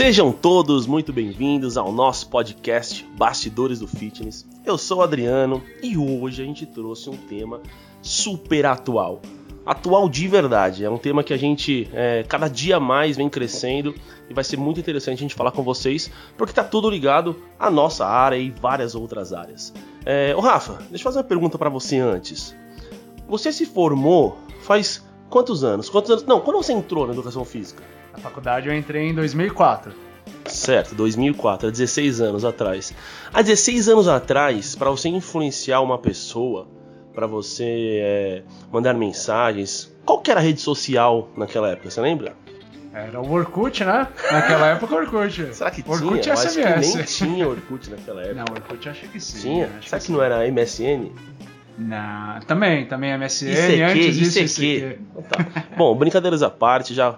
Sejam todos muito bem-vindos ao nosso podcast Bastidores do Fitness. Eu sou o Adriano e hoje a gente trouxe um tema super atual. Atual de verdade, é um tema que a gente é, cada dia mais vem crescendo e vai ser muito interessante a gente falar com vocês, porque tá tudo ligado à nossa área e várias outras áreas. É, ô Rafa, deixa eu fazer uma pergunta para você antes. Você se formou faz quantos anos? Quantos anos? Não, quando você entrou na educação física? Faculdade eu entrei em 2004. Certo, 2004, há 16 anos atrás. Há 16 anos atrás, para você influenciar uma pessoa, para você é, mandar mensagens, qual que era a rede social naquela época, você lembra? Era o Orkut, né? Naquela época Orkut. Será que Orkut tinha? Eu SMS. acho que nem tinha Orkut naquela época. Não, Orkut acho que sim. Tinha? Será que que não era MSN? Não, também, também MSN, ICQ, antes disso ICQ. ICQ. Então tá. Bom, brincadeiras à parte, já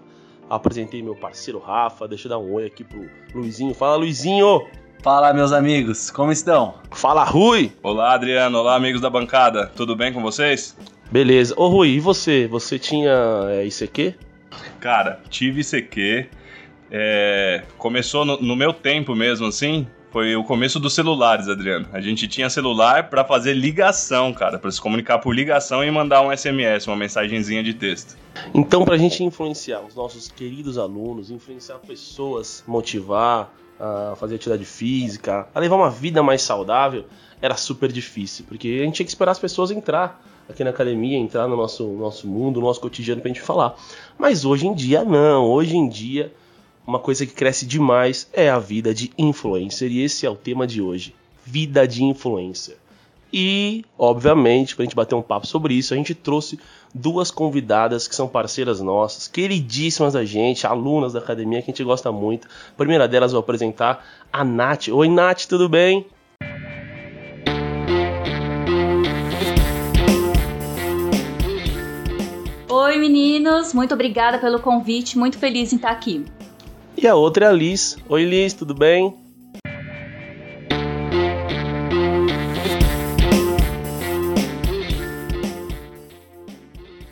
apresentei meu parceiro Rafa, deixa eu dar um oi aqui pro Luizinho. Fala, Luizinho! Fala, meus amigos, como estão? Fala, Rui! Olá, Adriano. Olá, amigos da bancada. Tudo bem com vocês? Beleza. Ô, Rui, e você? Você tinha é, ICQ? Cara, tive ICQ. É, começou no, no meu tempo mesmo, assim. Foi o começo dos celulares, Adriano. A gente tinha celular pra fazer ligação, cara, Pra se comunicar por ligação e mandar um SMS, uma mensagenzinha de texto. Então, pra gente influenciar os nossos queridos alunos, influenciar pessoas, motivar a fazer atividade física, a levar uma vida mais saudável, era super difícil, porque a gente tinha que esperar as pessoas entrar aqui na academia, entrar no nosso, nosso mundo, no nosso cotidiano pra gente falar. Mas hoje em dia não, hoje em dia uma coisa que cresce demais é a vida de influencer e esse é o tema de hoje, vida de influencer. E, obviamente, para a gente bater um papo sobre isso, a gente trouxe duas convidadas que são parceiras nossas, queridíssimas da gente, alunas da academia que a gente gosta muito. A primeira delas vou apresentar a Nath. Oi, Nath, tudo bem? Oi, meninos, muito obrigada pelo convite, muito feliz em estar aqui. E a outra é a Liz. Oi, Liz, tudo bem?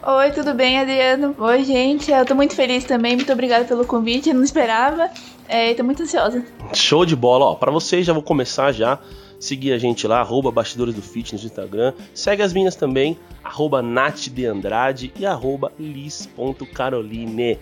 Oi, tudo bem, Adriano? Oi, gente. Eu tô muito feliz também. Muito obrigada pelo convite. Eu não esperava. É, tô muito ansiosa. Show de bola, ó. Para vocês já vou começar já. Seguir a gente lá, arroba Bastidores do Fitness no Instagram. Segue as minhas também, arroba Nath de Andrade e arroba Liz.caroline.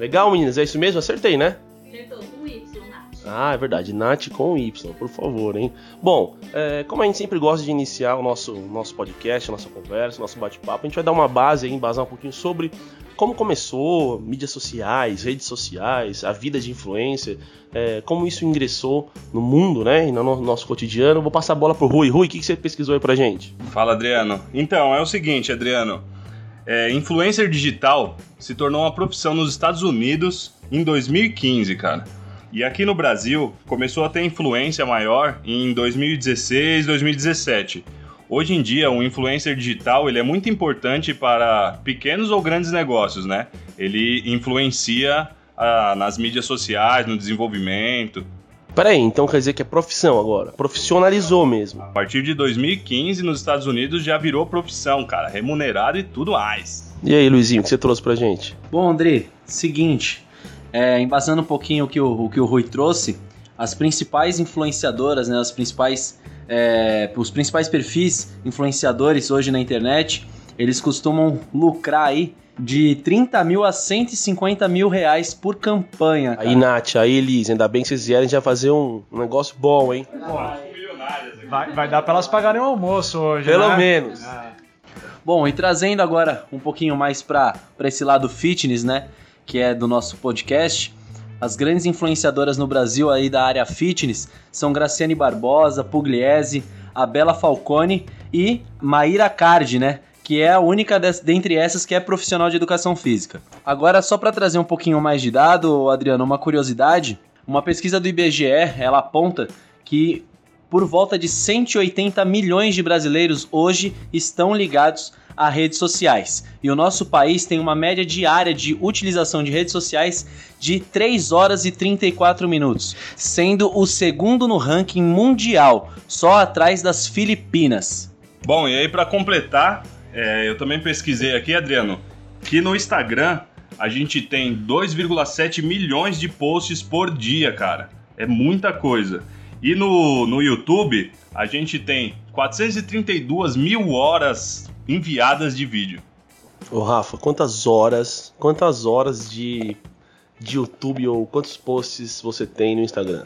Legal, meninas? É isso mesmo? Acertei, né? Acertou com Y, Nath. Ah, é verdade. Nath com Y, por favor, hein? Bom, é, como a gente sempre gosta de iniciar o nosso, nosso podcast, a nossa conversa, nosso bate-papo, a gente vai dar uma base aí, embasar um pouquinho sobre como começou, mídias sociais, redes sociais, a vida de influencer, é, como isso ingressou no mundo, né? E no nosso cotidiano. Vou passar a bola pro Rui. Rui, o que, que você pesquisou aí pra gente? Fala, Adriano. Então, é o seguinte, Adriano. É, influencer digital se tornou uma profissão nos Estados Unidos em 2015, cara. E aqui no Brasil começou a ter influência maior em 2016, 2017. Hoje em dia, um influencer digital ele é muito importante para pequenos ou grandes negócios, né? Ele influencia ah, nas mídias sociais, no desenvolvimento. Peraí, então quer dizer que é profissão agora? Profissionalizou mesmo. A partir de 2015, nos Estados Unidos já virou profissão, cara, remunerado e tudo mais. E aí, Luizinho, o que você trouxe pra gente? Bom, André, seguinte, é, embasando um pouquinho o que o, o que o Rui trouxe, as principais influenciadoras, né, as principais, é, os principais perfis influenciadores hoje na internet, eles costumam lucrar aí de 30 mil a 150 mil reais por campanha. Cara. Aí, Nath, aí, Liz, ainda bem que vocês vierem já fazer um, um negócio bom, hein? Vai, vai dar pra elas pagarem o almoço hoje, Pelo né? menos. Ah, Bom, e trazendo agora um pouquinho mais para esse lado fitness, né, que é do nosso podcast, as grandes influenciadoras no Brasil aí da área fitness são Graciane Barbosa, Pugliese, a Bela Falcone e Maíra Cardi, né, que é a única des, dentre essas que é profissional de educação física. Agora, só para trazer um pouquinho mais de dado, Adriano, uma curiosidade, uma pesquisa do IBGE, ela aponta que por volta de 180 milhões de brasileiros hoje estão ligados a redes sociais. E o nosso país tem uma média diária de utilização de redes sociais de 3 horas e 34 minutos, sendo o segundo no ranking mundial, só atrás das Filipinas. Bom, e aí para completar, é, eu também pesquisei aqui, Adriano, que no Instagram a gente tem 2,7 milhões de posts por dia, cara. É muita coisa. E no, no YouTube, a gente tem 432 mil horas enviadas de vídeo. Ô Rafa, quantas horas, quantas horas de, de YouTube ou quantos posts você tem no Instagram?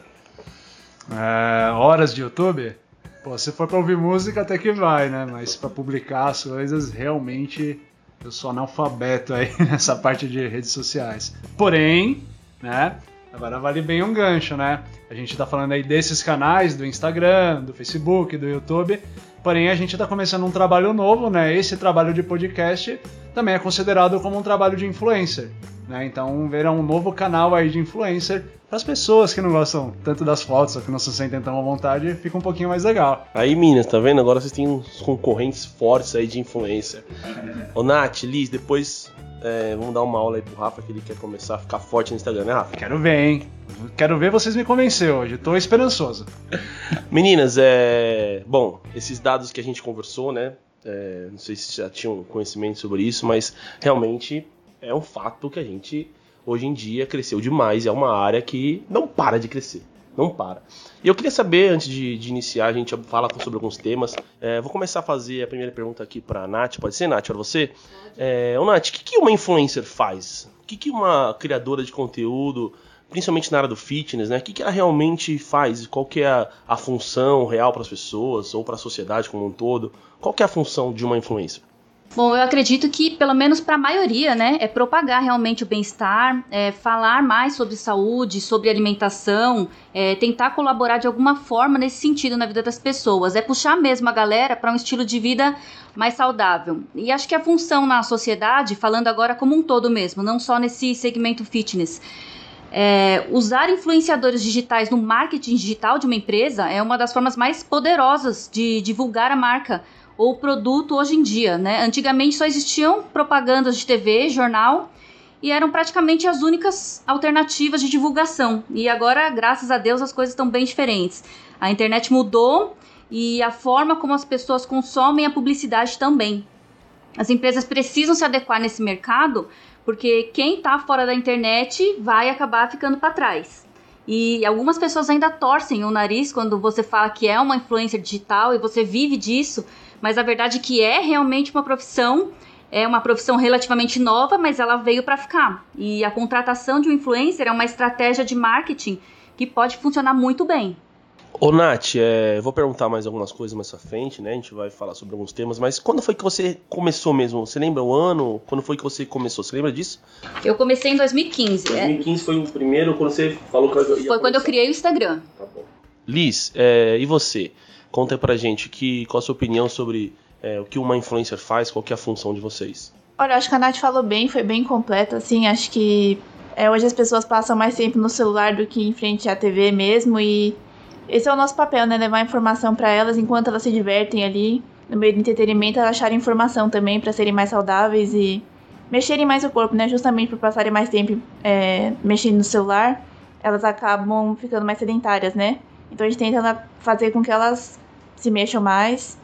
É, horas de YouTube? Pô, se for pra ouvir música até que vai, né? Mas pra publicar as coisas, realmente eu sou analfabeto aí nessa parte de redes sociais. Porém, né? Agora vale bem um gancho, né? A gente tá falando aí desses canais do Instagram, do Facebook, do YouTube. Porém, a gente tá começando um trabalho novo, né? Esse trabalho de podcast também é considerado como um trabalho de influencer. Né? Então, verá um novo canal aí de influencer para as pessoas que não gostam tanto das fotos ou que não se sentem tão à vontade, fica um pouquinho mais legal. Aí, Minas, tá vendo? Agora vocês têm uns concorrentes fortes aí de influencer. Ô, Nath, Liz, depois é, vamos dar uma aula aí pro Rafa que ele quer começar a ficar forte no Instagram, né, Rafa? Quero ver, hein? Quero ver vocês me convencer hoje, tô esperançoso. Meninas, é. Bom, esses dados que a gente conversou, né? É, não sei se já tinham conhecimento sobre isso, mas realmente é um fato que a gente hoje em dia cresceu demais. É uma área que não para de crescer. Não para. E eu queria saber, antes de, de iniciar, a gente fala sobre alguns temas. É, vou começar a fazer a primeira pergunta aqui para a Nath. Pode ser, Nath, para você? É, ô, Nath, o que, que uma influencer faz? O que, que uma criadora de conteúdo, principalmente na área do fitness, né? O que, que ela realmente faz? Qual que é a, a função real para as pessoas ou para a sociedade como um todo? Qual que é a função de uma influencer? Bom, eu acredito que, pelo menos para a maioria, né, é propagar realmente o bem-estar, é falar mais sobre saúde, sobre alimentação, é tentar colaborar de alguma forma nesse sentido na vida das pessoas, é puxar mesmo a galera para um estilo de vida mais saudável. E acho que a função na sociedade, falando agora como um todo mesmo, não só nesse segmento fitness, é, usar influenciadores digitais no marketing digital de uma empresa é uma das formas mais poderosas de divulgar a marca ou produto hoje em dia, né? Antigamente só existiam propagandas de TV, jornal e eram praticamente as únicas alternativas de divulgação. E agora, graças a Deus, as coisas estão bem diferentes. A internet mudou e a forma como as pessoas consomem a publicidade também. As empresas precisam se adequar nesse mercado, porque quem está fora da internet vai acabar ficando para trás. E algumas pessoas ainda torcem o nariz quando você fala que é uma influencer digital e você vive disso, mas a verdade é que é realmente uma profissão, é uma profissão relativamente nova, mas ela veio para ficar. E a contratação de um influencer é uma estratégia de marketing que pode funcionar muito bem. Ô Nath, é, vou perguntar mais algumas coisas mais à frente, né? A gente vai falar sobre alguns temas, mas quando foi que você começou mesmo? Você lembra o ano? Quando foi que você começou? Você lembra disso? Eu comecei em 2015. 2015 é? foi o primeiro quando você falou que ia Foi começar. quando eu criei o Instagram. Tá bom. Liz, é, e você? Conta pra gente que, qual a sua opinião sobre é, o que uma influencer faz, qual que é a função de vocês. Olha, acho que a Nath falou bem, foi bem completo, assim, acho que é, hoje as pessoas passam mais tempo no celular do que em frente à TV mesmo e esse é o nosso papel, né, levar informação para elas enquanto elas se divertem ali, no meio do entretenimento, elas acharem informação também para serem mais saudáveis e mexerem mais o corpo, né, justamente por passarem mais tempo é, mexendo no celular, elas acabam ficando mais sedentárias, né? Então a gente tenta fazer com que elas se mexam mais.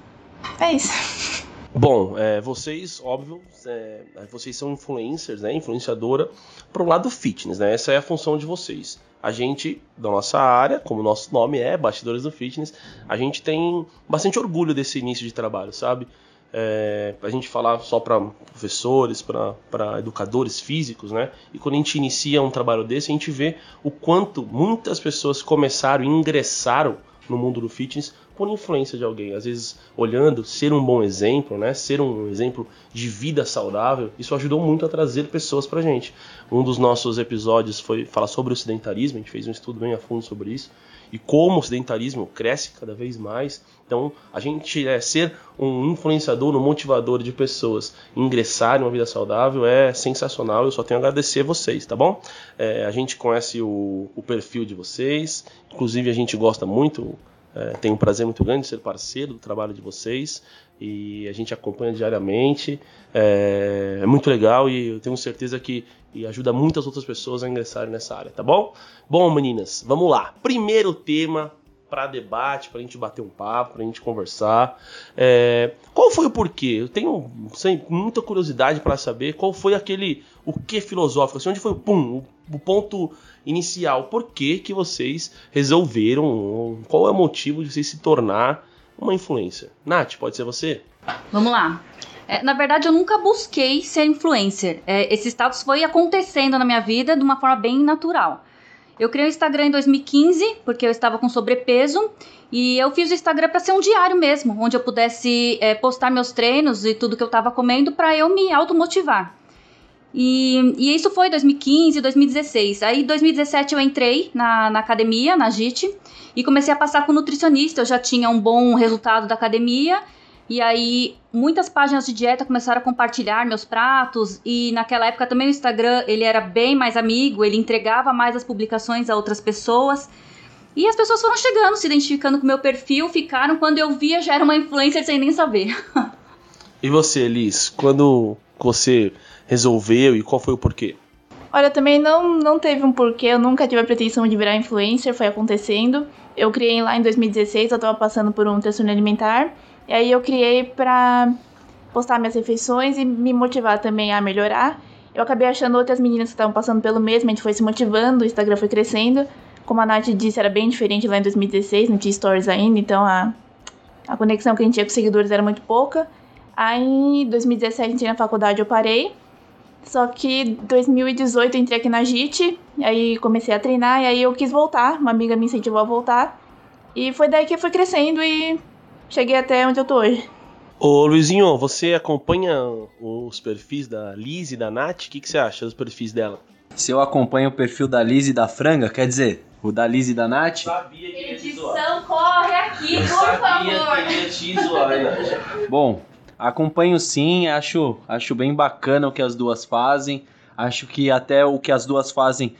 É isso. Bom, é, vocês, óbvio, é, vocês são influencers, né? Influenciadora pro lado fitness, né? Essa é a função de vocês. A gente, da nossa área, como o nosso nome é, Bastidores do Fitness, a gente tem bastante orgulho desse início de trabalho, sabe? É, a gente falar só para professores, para educadores físicos, né? E quando a gente inicia um trabalho desse, a gente vê o quanto muitas pessoas começaram ingressaram no mundo do fitness por influência de alguém. Às vezes, olhando, ser um bom exemplo, né? Ser um exemplo de vida saudável, isso ajudou muito a trazer pessoas pra gente. Um dos nossos episódios foi falar sobre o sedentarismo, a gente fez um estudo bem a fundo sobre isso. E como o sedentarismo cresce cada vez mais. Então, a gente é, ser um influenciador, um motivador de pessoas ingressarem em uma vida saudável é sensacional. Eu só tenho a agradecer vocês, tá bom? É, a gente conhece o, o perfil de vocês, inclusive a gente gosta muito é, tenho um prazer muito grande de ser parceiro do trabalho de vocês e a gente acompanha diariamente. É, é, muito legal e eu tenho certeza que ajuda muitas outras pessoas a ingressarem nessa área, tá bom? Bom, meninas, vamos lá. Primeiro tema, para debate, para a gente bater um papo, para a gente conversar. É, qual foi o porquê? Eu tenho sem, muita curiosidade para saber qual foi aquele o que filosófico, assim, onde foi pum, o, o ponto inicial, por que que vocês resolveram, qual é o motivo de vocês se tornar uma influência? Nath, pode ser você? Vamos lá. É, na verdade, eu nunca busquei ser influencer. É, esse status foi acontecendo na minha vida de uma forma bem natural. Eu criei o Instagram em 2015, porque eu estava com sobrepeso, e eu fiz o Instagram para ser um diário mesmo, onde eu pudesse é, postar meus treinos e tudo que eu estava comendo para eu me automotivar. E, e isso foi 2015, 2016. Aí, em 2017, eu entrei na, na academia, na JIT, e comecei a passar com nutricionista. Eu já tinha um bom resultado da academia e aí, muitas páginas de dieta começaram a compartilhar meus pratos e naquela época também o Instagram, ele era bem mais amigo, ele entregava mais as publicações a outras pessoas. E as pessoas foram chegando, se identificando com o meu perfil, ficaram, quando eu via já era uma influencer sem nem saber. e você, Liz, quando você resolveu e qual foi o porquê? Olha, também não, não teve um porquê, eu nunca tive a pretensão de virar influencer, foi acontecendo. Eu criei lá em 2016, eu tava passando por um transtorno alimentar. E aí eu criei pra postar minhas refeições e me motivar também a melhorar. Eu acabei achando outras meninas que estavam passando pelo mesmo, a gente foi se motivando, o Instagram foi crescendo. Como a Nath disse, era bem diferente lá em 2016, não tinha stories ainda, então a, a conexão que a gente tinha com os seguidores era muito pouca. Aí em 2017 entrei na faculdade, eu parei. Só que 2018 eu entrei aqui na JIT, aí comecei a treinar, e aí eu quis voltar, uma amiga me incentivou a voltar. E foi daí que fui crescendo e cheguei até onde eu tô hoje. Ô Luizinho, você acompanha os perfis da Liz e da Nath? O que, que você acha dos perfis dela? Se eu acompanho o perfil da Liz e da Franga, quer dizer, o da Liz e da Nath? Sabia que Edição, corre aqui, por sabia favor. Que ia te zoar, Bom, acompanho sim, acho, acho bem bacana o que as duas fazem. Acho que até o que as duas fazem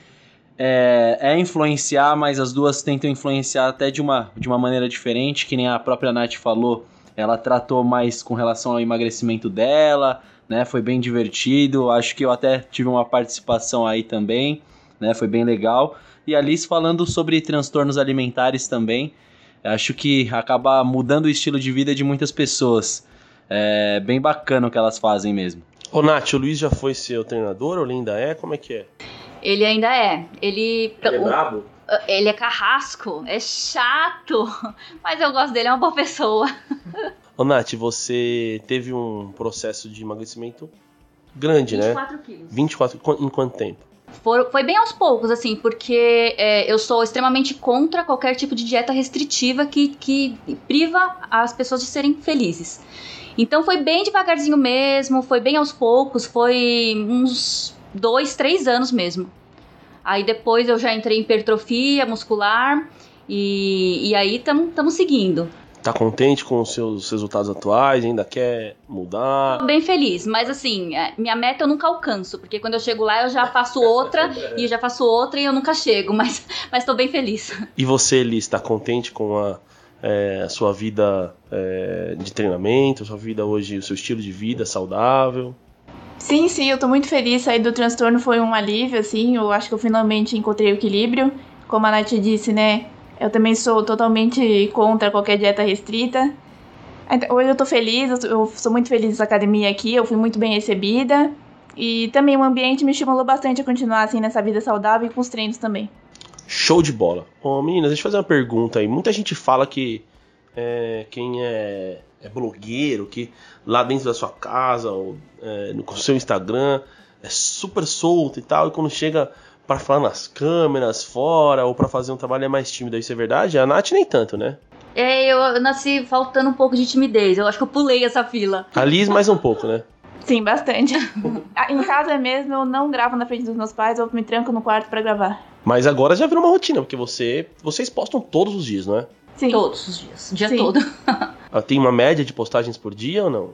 é, é, influenciar, mas as duas tentam influenciar até de uma, de uma maneira diferente, que nem a própria Nath falou, ela tratou mais com relação ao emagrecimento dela, né? Foi bem divertido, acho que eu até tive uma participação aí também, né? Foi bem legal. E a Liz falando sobre transtornos alimentares também, acho que acaba mudando o estilo de vida de muitas pessoas. É bem bacana o que elas fazem mesmo. Ô Nath, o Luiz já foi seu treinador ou ainda é? Como é que é? Ele ainda é. Ele. Ele é brabo? Ele é carrasco, é chato, mas eu gosto dele, é uma boa pessoa. Ô Nath, você teve um processo de emagrecimento grande, 24 né? 24 quilos. 24 em quanto tempo? For, foi bem aos poucos, assim, porque é, eu sou extremamente contra qualquer tipo de dieta restritiva que, que priva as pessoas de serem felizes. Então foi bem devagarzinho mesmo, foi bem aos poucos, foi uns dois, três anos mesmo. Aí depois eu já entrei em hipertrofia muscular e, e aí estamos seguindo. Tá contente com os seus resultados atuais? Ainda quer mudar? Tô bem feliz, mas assim, é, minha meta eu nunca alcanço, porque quando eu chego lá eu já faço outra e eu já faço outra e eu nunca chego, mas, mas tô bem feliz. E você, Liz, tá contente com a, é, a sua vida é, de treinamento, a sua vida hoje, o seu estilo de vida saudável? Sim, sim, eu tô muito feliz. Sair do transtorno foi um alívio, assim. Eu acho que eu finalmente encontrei o equilíbrio. Como a Nath disse, né? Eu também sou totalmente contra qualquer dieta restrita. Hoje eu tô feliz, eu sou muito feliz nessa academia aqui, eu fui muito bem recebida. E também o ambiente me estimulou bastante a continuar assim nessa vida saudável e com os treinos também. Show de bola. Ô, meninas, deixa eu fazer uma pergunta aí. Muita gente fala que é, quem é é blogueiro, que lá dentro da sua casa, ou é, no seu Instagram, é super solto e tal, e quando chega para falar nas câmeras, fora, ou para fazer um trabalho é mais tímido, isso é verdade? A Nath nem tanto, né? É, eu nasci faltando um pouco de timidez, eu acho que eu pulei essa fila. A Liz mais um pouco, né? Sim, bastante. Em casa mesmo eu não gravo na frente dos meus pais, eu me tranco no quarto para gravar. Mas agora já virou uma rotina, porque você, vocês postam todos os dias, não é? Sim. Todos os dias, o dia Sim. todo. Tem uma média de postagens por dia ou não?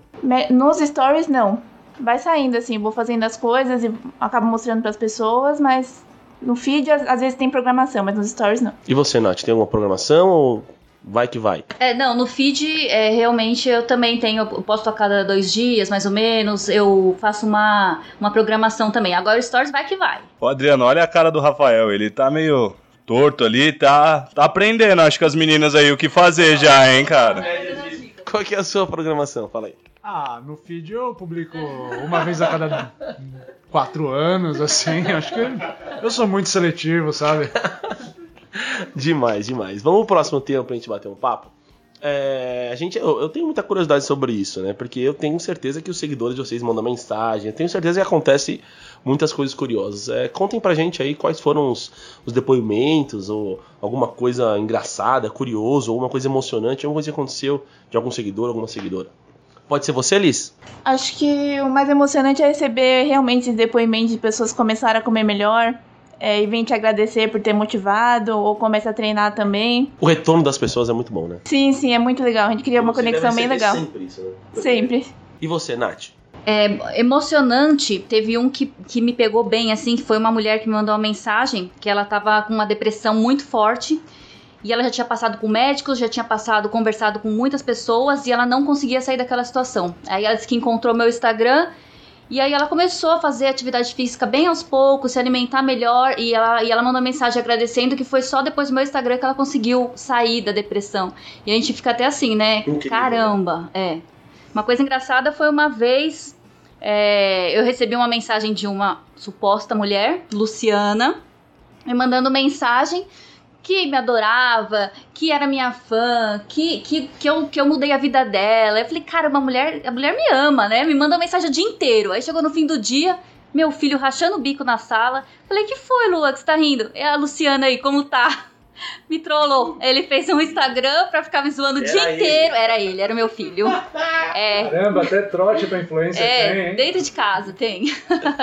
Nos stories, não. Vai saindo, assim, vou fazendo as coisas e acabo mostrando para as pessoas, mas no feed às vezes tem programação, mas nos stories não. E você, Nath, tem alguma programação ou vai que vai? É, não, no feed é, realmente eu também tenho, eu posto a cada dois dias, mais ou menos, eu faço uma, uma programação também. Agora o stories vai que vai. Ô Adriano, olha a cara do Rafael, ele tá meio torto ali, tá, tá aprendendo, acho que as meninas aí o que fazer já, hein, cara. Qual que é a sua programação? Fala aí. Ah, no feed eu publico uma vez a cada quatro anos, assim. Acho que eu sou muito seletivo, sabe? demais, demais. Vamos pro próximo tema pra gente bater um papo? É, a gente, eu, eu, tenho muita curiosidade sobre isso, né? Porque eu tenho certeza que os seguidores de vocês mandam mensagem, eu tenho certeza que acontece muitas coisas curiosas. É, contem pra gente aí quais foram os, os, depoimentos, ou alguma coisa engraçada, curioso, ou uma coisa emocionante, alguma coisa que aconteceu de algum seguidor, alguma seguidora. Pode ser você, Liz? Acho que o mais emocionante é receber realmente depoimentos de pessoas que começaram a comer melhor, é, e vem te agradecer por ter motivado ou começa a treinar também. O retorno das pessoas é muito bom, né? Sim, sim, é muito legal. A gente cria uma conexão bem legal. Sempre isso, né? Sempre. E você, Nath? É, emocionante, teve um que, que me pegou bem, assim, que foi uma mulher que me mandou uma mensagem que ela tava com uma depressão muito forte e ela já tinha passado com médicos, já tinha passado, conversado com muitas pessoas e ela não conseguia sair daquela situação. Aí ela disse que encontrou meu Instagram e aí ela começou a fazer atividade física bem aos poucos, se alimentar melhor, e ela, e ela mandou mensagem agradecendo que foi só depois do meu Instagram que ela conseguiu sair da depressão. E a gente fica até assim, né? Incrível. Caramba, é. Uma coisa engraçada foi uma vez é, eu recebi uma mensagem de uma suposta mulher, Luciana, me mandando mensagem que me adorava, que era minha fã, que, que, que, eu, que eu mudei a vida dela. Eu falei, cara, uma mulher, a mulher me ama, né? Me manda mensagem o dia inteiro. Aí chegou no fim do dia, meu filho rachando o bico na sala. Falei, que foi, Lua, que você tá rindo? É a Luciana aí, como tá? Me trollou. Ele fez um Instagram pra ficar me zoando o dia ele. inteiro. Era ele, era o meu filho. É. Caramba, até trote pra influência é, tem, hein? Dentro de casa tem.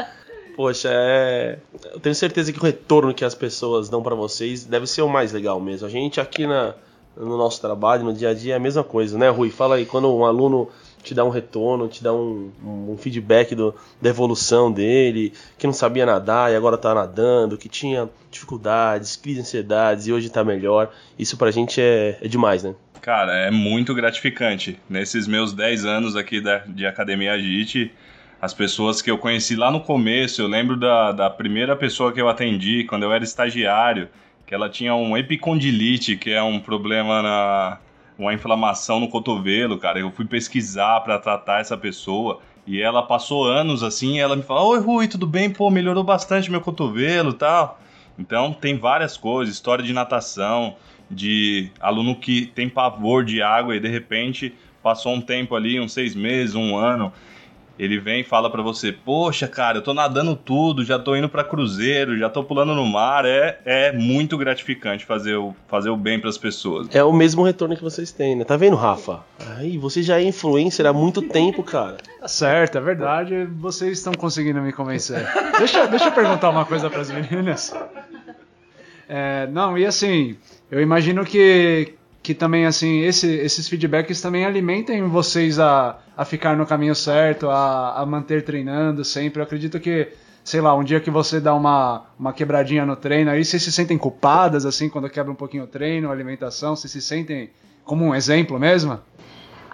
Poxa, é... eu tenho certeza que o retorno que as pessoas dão para vocês deve ser o mais legal mesmo. A gente aqui na, no nosso trabalho, no dia a dia, é a mesma coisa, né, Rui? Fala aí, quando um aluno te dá um retorno, te dá um, um feedback do, da evolução dele, que não sabia nadar e agora tá nadando, que tinha dificuldades, crise de ansiedades e hoje tá melhor. Isso pra gente é, é demais, né? Cara, é muito gratificante. Nesses meus 10 anos aqui da, de Academia Agite, as pessoas que eu conheci lá no começo. Eu lembro da, da primeira pessoa que eu atendi quando eu era estagiário, que ela tinha um epicondilite, que é um problema na uma inflamação no cotovelo, cara. Eu fui pesquisar para tratar essa pessoa e ela passou anos assim, ela me falou: "Oi, Rui, tudo bem? Pô, melhorou bastante meu cotovelo, tal". Então, tem várias coisas, história de natação, de aluno que tem pavor de água e de repente passou um tempo ali, uns seis meses, um ano, ele vem e fala para você: Poxa, cara, eu tô nadando tudo, já tô indo para cruzeiro, já tô pulando no mar. É, é muito gratificante fazer o, fazer o bem para as pessoas. É o mesmo retorno que vocês têm, né? Tá vendo, Rafa? Aí, você já é influencer há muito tempo, cara. Tá certo, é verdade. Vocês estão conseguindo me convencer. deixa, deixa eu perguntar uma coisa para as meninas. É, não, e assim, eu imagino que que também, assim, esse, esses feedbacks também alimentem vocês a, a ficar no caminho certo, a, a manter treinando sempre. Eu acredito que, sei lá, um dia que você dá uma, uma quebradinha no treino, aí vocês se sentem culpadas, assim, quando quebra um pouquinho o treino, a alimentação, vocês se sentem como um exemplo mesmo?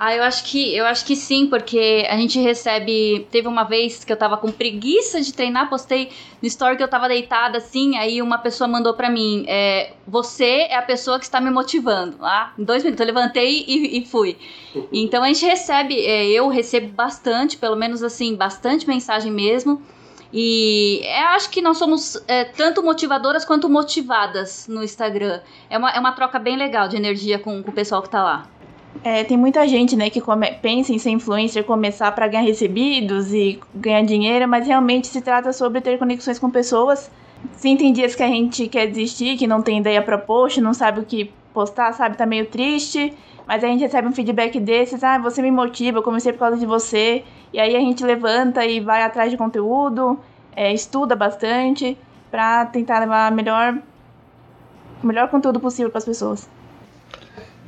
Ah, eu acho que eu acho que sim, porque a gente recebe. Teve uma vez que eu tava com preguiça de treinar, postei no story que eu tava deitada assim, aí uma pessoa mandou para mim: é, Você é a pessoa que está me motivando. Ah, em dois minutos, eu levantei e, e fui. Então a gente recebe, é, eu recebo bastante, pelo menos assim, bastante mensagem mesmo. E eu acho que nós somos é, tanto motivadoras quanto motivadas no Instagram. É uma, é uma troca bem legal de energia com, com o pessoal que tá lá. É, tem muita gente, né, que come, pensa em ser influencer, começar para ganhar recebidos e ganhar dinheiro, mas realmente se trata sobre ter conexões com pessoas. Sim, tem dias que a gente quer desistir, que não tem ideia para post, não sabe o que postar, sabe, tá meio triste, mas a gente recebe um feedback desses, ah, você me motiva, eu comecei por causa de você, e aí a gente levanta e vai atrás de conteúdo, é, estuda bastante para tentar levar melhor, o melhor conteúdo possível para as pessoas.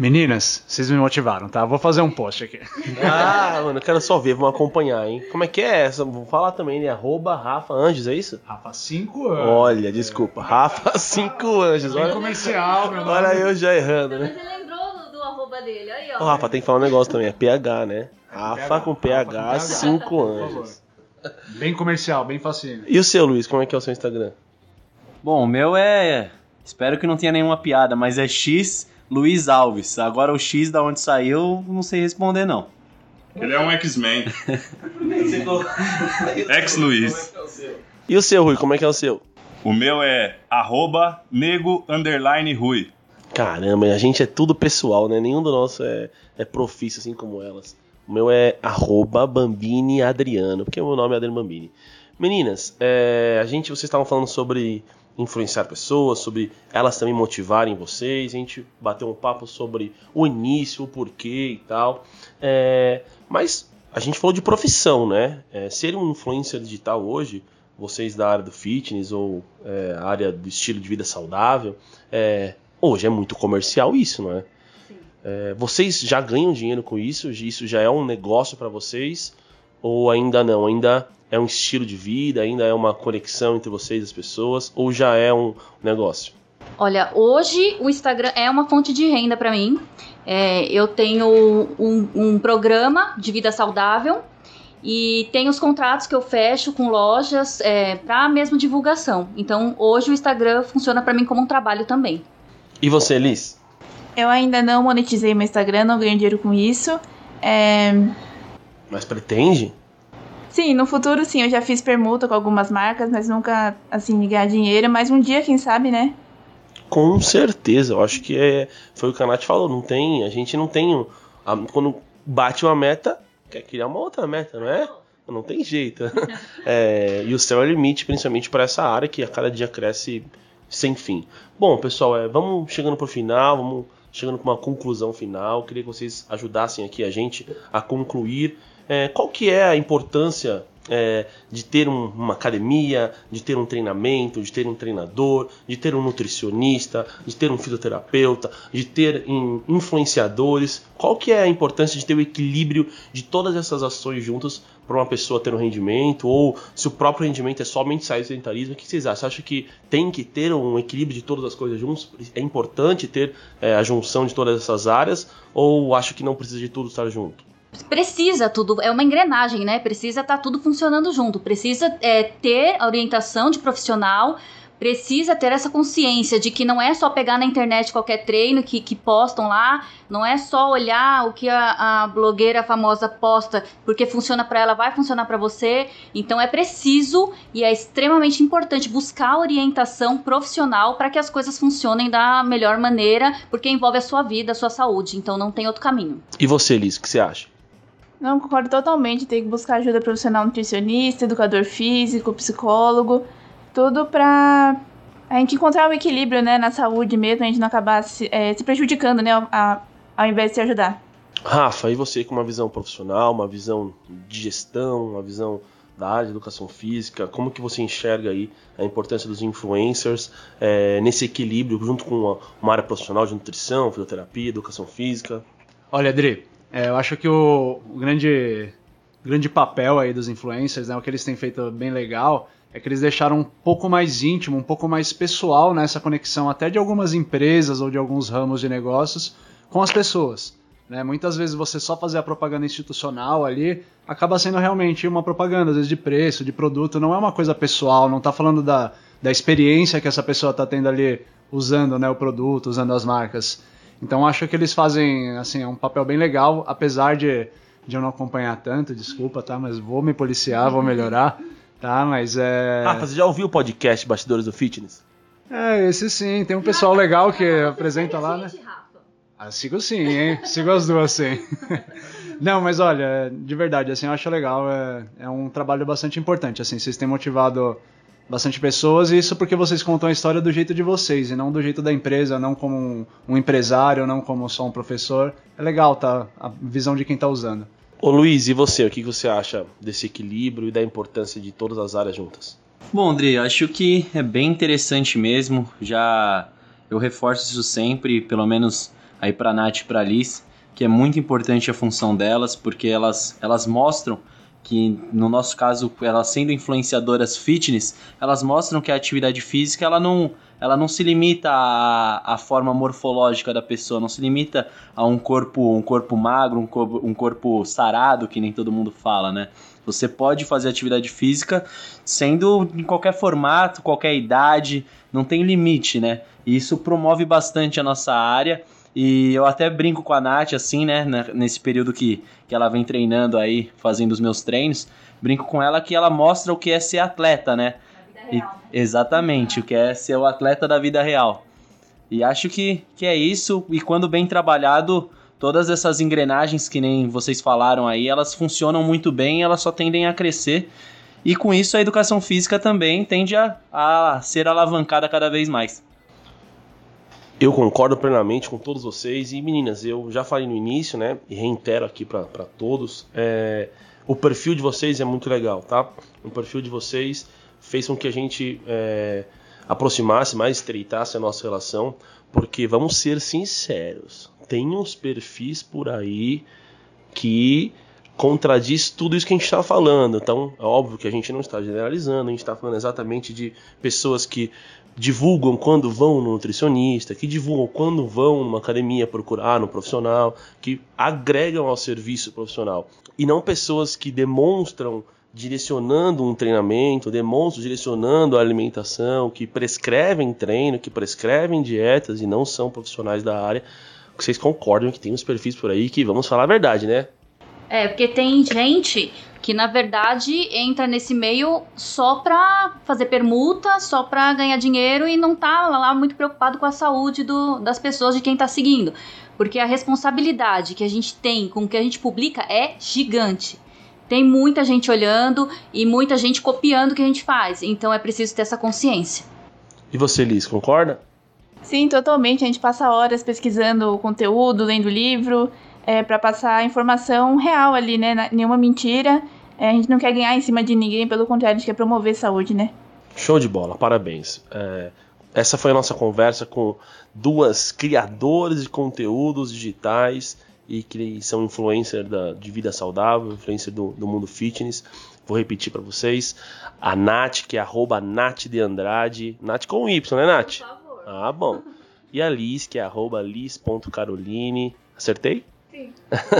Meninas, vocês me motivaram, tá? Vou fazer um post aqui. Ah, mano, eu quero só ver, vamos acompanhar, hein? Como é que é essa? Vou falar também, né? Arroba Rafa Anjos, é isso? Rafa 5 Anjos. Olha, desculpa. Rafa 5 Anjos. Olha, comercial, meu nome. Olha eu já errando, né? Você lembrou do, do arroba dele, aí, ó. Ô, Rafa, tem que falar um negócio também, é PH, né? Rafa com PH 5 Anjos. Bem comercial, bem facinho. E o seu, Luiz, como é que é o seu Instagram? Bom, o meu é Espero que não tenha nenhuma piada, mas é X Luiz Alves. Agora o X da onde saiu, não sei responder não. Ele é um X-Men. Ex-Luiz. E o seu, Rui, como é que é o seu? O meu é arroba nego underline Rui. Caramba, a gente é tudo pessoal, né? Nenhum do nosso é, é profício assim como elas. O meu é arroba Bambini Adriano, porque o meu nome é Adriano Bambini. Meninas, é, a gente, vocês estavam falando sobre influenciar pessoas, sobre elas também motivarem vocês. A gente bateu um papo sobre o início, o porquê e tal. É, mas a gente falou de profissão, né? É, ser um influencer digital hoje, vocês da área do fitness ou é, área do estilo de vida saudável, é, hoje é muito comercial isso, não é? É, vocês já ganham dinheiro com isso? Isso já é um negócio para vocês? Ou ainda não? Ainda é um estilo de vida? Ainda é uma conexão entre vocês e as pessoas? Ou já é um negócio? Olha, hoje o Instagram é uma fonte de renda para mim. É, eu tenho um, um programa de vida saudável e tem os contratos que eu fecho com lojas é, para mesmo divulgação. Então, hoje o Instagram funciona para mim como um trabalho também. E você, Liz? Eu ainda não monetizei meu Instagram, não ganho dinheiro com isso. É... Mas pretende? Sim, no futuro sim, eu já fiz permuta com algumas marcas, mas nunca, assim, ganhar dinheiro. Mas um dia, quem sabe, né? Com certeza, eu acho que é, foi o que a Nath falou, não tem, a gente não tem, a, quando bate uma meta, quer criar uma outra meta, não é? Não tem jeito. é, e o céu é limite, principalmente para essa área que a cada dia cresce sem fim. Bom, pessoal, é, vamos chegando pro final, vamos chegando com uma conclusão final. Queria que vocês ajudassem aqui a gente a concluir é, qual que é a importância é, de ter um, uma academia, de ter um treinamento, de ter um treinador, de ter um nutricionista, de ter um fisioterapeuta, de ter in, influenciadores. Qual que é a importância de ter o equilíbrio de todas essas ações juntas para uma pessoa ter um rendimento? Ou se o próprio rendimento é somente sair do sedentarismo, o que vocês acham? Você acha que tem que ter um equilíbrio de todas as coisas juntas? É importante ter é, a junção de todas essas áreas? Ou acha que não precisa de tudo estar junto? Precisa tudo, é uma engrenagem, né? Precisa estar tá tudo funcionando junto, precisa é, ter a orientação de profissional, precisa ter essa consciência de que não é só pegar na internet qualquer treino que, que postam lá, não é só olhar o que a, a blogueira famosa posta, porque funciona para ela, vai funcionar para você. Então é preciso e é extremamente importante buscar orientação profissional para que as coisas funcionem da melhor maneira, porque envolve a sua vida, a sua saúde. Então não tem outro caminho. E você, Liz, o que você acha? Não, concordo totalmente. Tem que buscar ajuda profissional nutricionista, educador físico, psicólogo. Tudo pra a gente encontrar um equilíbrio, né, na saúde mesmo, a gente não acabar se, é, se prejudicando, né, a, ao invés de se ajudar. Rafa, e você com uma visão profissional, uma visão de gestão, uma visão da área de educação física, como que você enxerga aí a importância dos influencers é, nesse equilíbrio junto com uma, uma área profissional de nutrição, fisioterapia, educação física? Olha, Adri, é, eu acho que o, o, grande, grande papel aí dos influencers, né, o que eles têm feito bem legal, é que eles deixaram um pouco mais íntimo, um pouco mais pessoal nessa conexão até de algumas empresas ou de alguns ramos de negócios com as pessoas. Né? Muitas vezes você só fazer a propaganda institucional ali acaba sendo realmente uma propaganda, às vezes de preço, de produto, não é uma coisa pessoal, não está falando da, da experiência que essa pessoa está tendo ali usando né, o produto, usando as marcas. Então acho que eles fazem assim um papel bem legal, apesar de, de eu não acompanhar tanto, desculpa, tá? Mas vou me policiar, vou melhorar, tá? Mas é. Ah, você já ouviu o podcast Bastidores do Fitness? É, esse sim, tem um pessoal legal que apresenta lá, né? Ah, sigo sim, hein? Sigo as duas sim. Não, mas olha, de verdade, assim, eu acho legal, é, é um trabalho bastante importante, assim, vocês têm motivado bastante pessoas, e isso porque vocês contam a história do jeito de vocês, e não do jeito da empresa, não como um, um empresário, não como só um professor. É legal, tá? A visão de quem está usando. Ô Luiz, e você? O que você acha desse equilíbrio e da importância de todas as áreas juntas? Bom, André, acho que é bem interessante mesmo. Já eu reforço isso sempre, pelo menos aí para Nath e para Liz, que é muito importante a função delas, porque elas, elas mostram que no nosso caso, elas sendo influenciadoras fitness, elas mostram que a atividade física ela não, ela não se limita à, à forma morfológica da pessoa, não se limita a um corpo, um corpo magro, um corpo, um corpo sarado, que nem todo mundo fala, né? Você pode fazer atividade física sendo em qualquer formato, qualquer idade, não tem limite, né? E isso promove bastante a nossa área. E eu até brinco com a Nath, assim, né? Nesse período que, que ela vem treinando aí, fazendo os meus treinos. Brinco com ela que ela mostra o que é ser atleta, né? E, exatamente, o que é ser o atleta da vida real. E acho que, que é isso. E quando bem trabalhado, todas essas engrenagens que nem vocês falaram aí, elas funcionam muito bem, elas só tendem a crescer. E com isso a educação física também tende a, a ser alavancada cada vez mais. Eu concordo plenamente com todos vocês. E meninas, eu já falei no início, né? E reitero aqui para todos. É, o perfil de vocês é muito legal, tá? O perfil de vocês fez com que a gente é, aproximasse, mais estreitasse a nossa relação. Porque vamos ser sinceros, tem uns perfis por aí que contradiz tudo isso que a gente está falando. Então, é óbvio que a gente não está generalizando, a gente está falando exatamente de pessoas que divulgam quando vão no nutricionista, que divulgam quando vão numa academia procurar no profissional, que agregam ao serviço profissional. E não pessoas que demonstram direcionando um treinamento, demonstram direcionando a alimentação, que prescrevem treino, que prescrevem dietas e não são profissionais da área. Vocês concordam que tem uns perfis por aí que vamos falar a verdade, né? É, porque tem gente que na verdade entra nesse meio só pra fazer permuta, só pra ganhar dinheiro e não tá lá muito preocupado com a saúde do, das pessoas de quem tá seguindo. Porque a responsabilidade que a gente tem com o que a gente publica é gigante. Tem muita gente olhando e muita gente copiando o que a gente faz. Então é preciso ter essa consciência. E você, Liz, concorda? Sim, totalmente. A gente passa horas pesquisando o conteúdo, lendo livro, é, para passar a informação real ali, né? Nenhuma mentira. É, a gente não quer ganhar em cima de ninguém, pelo contrário, a gente quer promover saúde, né? Show de bola, parabéns. É, essa foi a nossa conversa com duas criadoras de conteúdos digitais e que são influencer da, de vida saudável, influencer do, do mundo fitness. Vou repetir para vocês. A Nath, que é arroba Nath de Andrade. Nath com Y, né, Nath? Por favor. Ah, bom. E a Liz, que é arroba Liz.caroline. Acertei? Sim.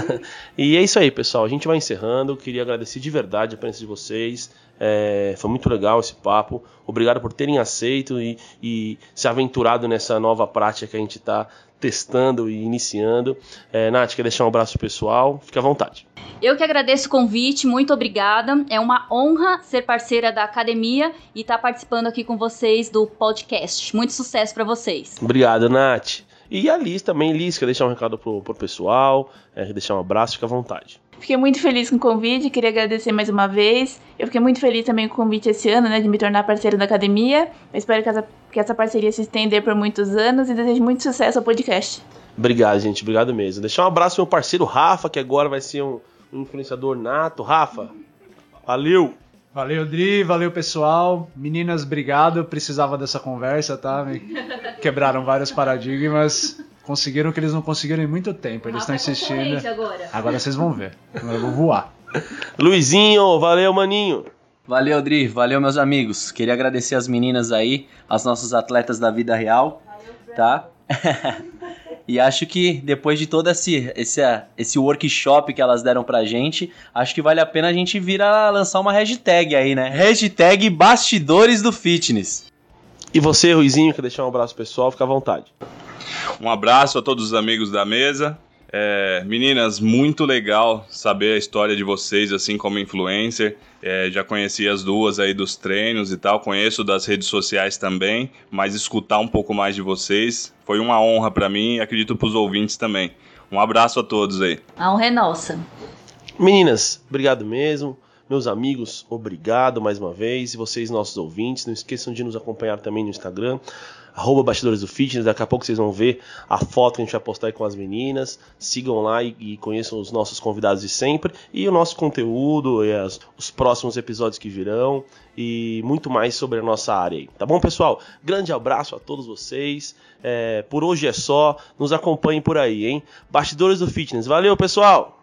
e é isso aí, pessoal. A gente vai encerrando. Queria agradecer de verdade a presença de vocês. É, foi muito legal esse papo. Obrigado por terem aceito e, e se aventurado nessa nova prática que a gente está testando e iniciando. É, Nath, quer deixar um abraço pessoal? Fique à vontade. Eu que agradeço o convite, muito obrigada. É uma honra ser parceira da academia e estar tá participando aqui com vocês do podcast. Muito sucesso para vocês. Obrigado, Nath. E a Liz também, Liz, quer deixar um recado pro, pro pessoal, é, deixar um abraço, fique à vontade. Fiquei muito feliz com o convite, queria agradecer mais uma vez. Eu fiquei muito feliz também com o convite esse ano, né, de me tornar parceira da academia. Eu espero que essa, que essa parceria se estender por muitos anos e desejo muito sucesso ao podcast. Obrigado, gente, obrigado mesmo. Deixar um abraço pro meu parceiro Rafa, que agora vai ser um, um influenciador nato. Rafa, valeu! Valeu, Dri, valeu, pessoal. Meninas, obrigado. Precisava dessa conversa, tá? Me quebraram vários paradigmas. Conseguiram o que eles não conseguiram em muito tempo. Eles estão insistindo. Agora. agora vocês vão ver. Agora eu vou voar. Luizinho, valeu, maninho. Valeu, Dri. Valeu, meus amigos. Queria agradecer as meninas aí, as nossos atletas da vida real. Valeu, tá? E acho que depois de todo esse, esse, esse workshop que elas deram pra gente, acho que vale a pena a gente vir a lançar uma hashtag aí, né? Hashtag Bastidores do Fitness. E você, Ruizinho, quer deixar um abraço pessoal? Fica à vontade. Um abraço a todos os amigos da mesa. É, meninas, muito legal saber a história de vocês, assim como influencer. É, já conheci as duas aí dos treinos e tal, conheço das redes sociais também, mas escutar um pouco mais de vocês foi uma honra para mim e acredito para os ouvintes também. Um abraço a todos aí. A honra é nossa. Meninas, obrigado mesmo. Meus amigos, obrigado mais uma vez. E vocês, nossos ouvintes, não esqueçam de nos acompanhar também no Instagram arroba Bastidores do Fitness. Daqui a pouco vocês vão ver a foto que a gente vai postar aí com as meninas. Sigam lá e, e conheçam os nossos convidados de sempre e o nosso conteúdo e as, os próximos episódios que virão e muito mais sobre a nossa área aí. Tá bom, pessoal? Grande abraço a todos vocês. É, por hoje é só. Nos acompanhem por aí, hein? Bastidores do Fitness. Valeu, pessoal!